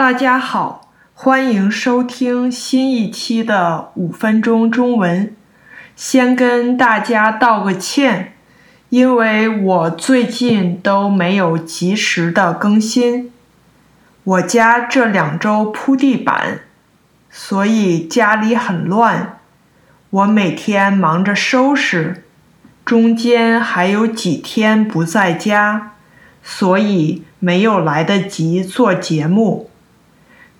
大家好，欢迎收听新一期的五分钟中文。先跟大家道个歉，因为我最近都没有及时的更新。我家这两周铺地板，所以家里很乱。我每天忙着收拾，中间还有几天不在家，所以没有来得及做节目。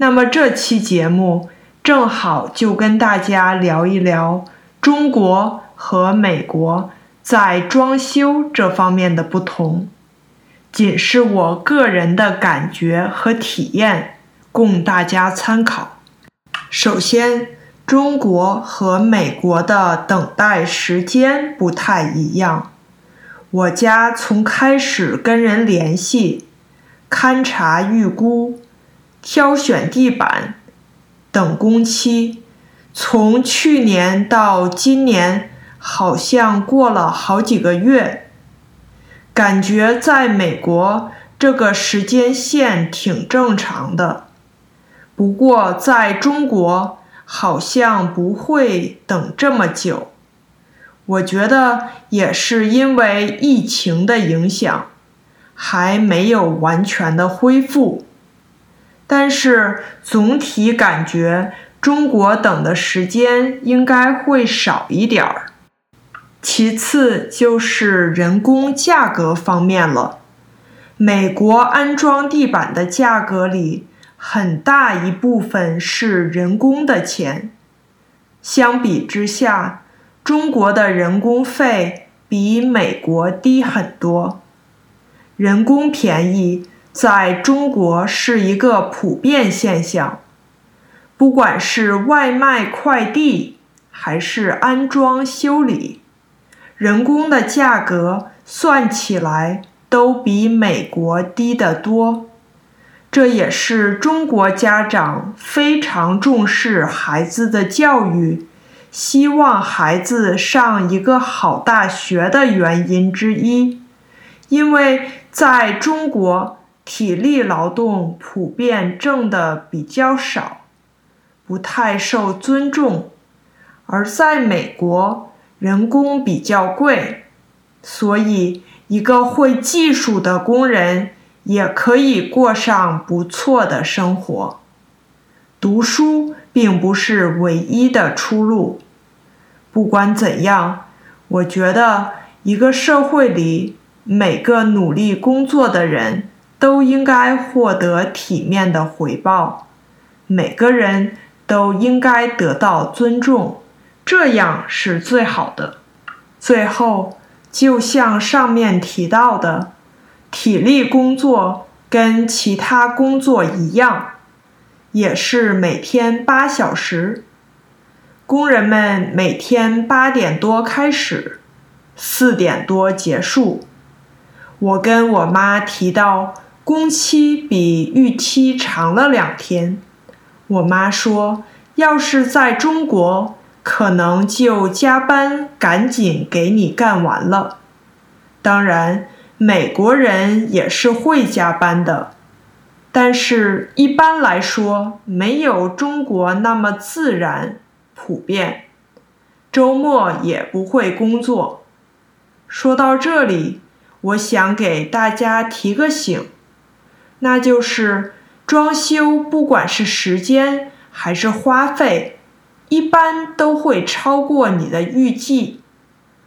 那么这期节目正好就跟大家聊一聊中国和美国在装修这方面的不同，仅是我个人的感觉和体验，供大家参考。首先，中国和美国的等待时间不太一样。我家从开始跟人联系、勘察预估。挑选地板等工期，从去年到今年，好像过了好几个月。感觉在美国这个时间线挺正常的，不过在中国好像不会等这么久。我觉得也是因为疫情的影响，还没有完全的恢复。但是总体感觉中国等的时间应该会少一点儿。其次就是人工价格方面了，美国安装地板的价格里很大一部分是人工的钱，相比之下，中国的人工费比美国低很多，人工便宜。在中国是一个普遍现象，不管是外卖快递还是安装修理，人工的价格算起来都比美国低得多。这也是中国家长非常重视孩子的教育，希望孩子上一个好大学的原因之一，因为在中国。体力劳动普遍挣的比较少，不太受尊重；而在美国，人工比较贵，所以一个会技术的工人也可以过上不错的生活。读书并不是唯一的出路。不管怎样，我觉得一个社会里每个努力工作的人。都应该获得体面的回报，每个人都应该得到尊重，这样是最好的。最后，就像上面提到的，体力工作跟其他工作一样，也是每天八小时，工人们每天八点多开始，四点多结束。我跟我妈提到。工期比预期长了两天，我妈说，要是在中国，可能就加班赶紧给你干完了。当然，美国人也是会加班的，但是一般来说没有中国那么自然普遍。周末也不会工作。说到这里，我想给大家提个醒。那就是装修，不管是时间还是花费，一般都会超过你的预计。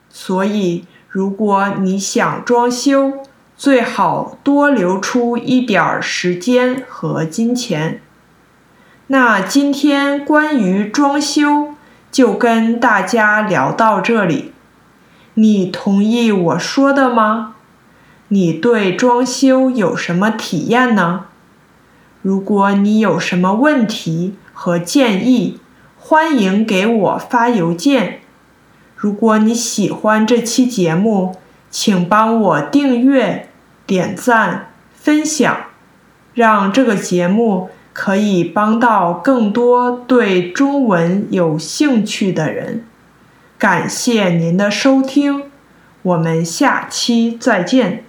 所以，如果你想装修，最好多留出一点儿时间和金钱。那今天关于装修就跟大家聊到这里，你同意我说的吗？你对装修有什么体验呢？如果你有什么问题和建议，欢迎给我发邮件。如果你喜欢这期节目，请帮我订阅、点赞、分享，让这个节目可以帮到更多对中文有兴趣的人。感谢您的收听，我们下期再见。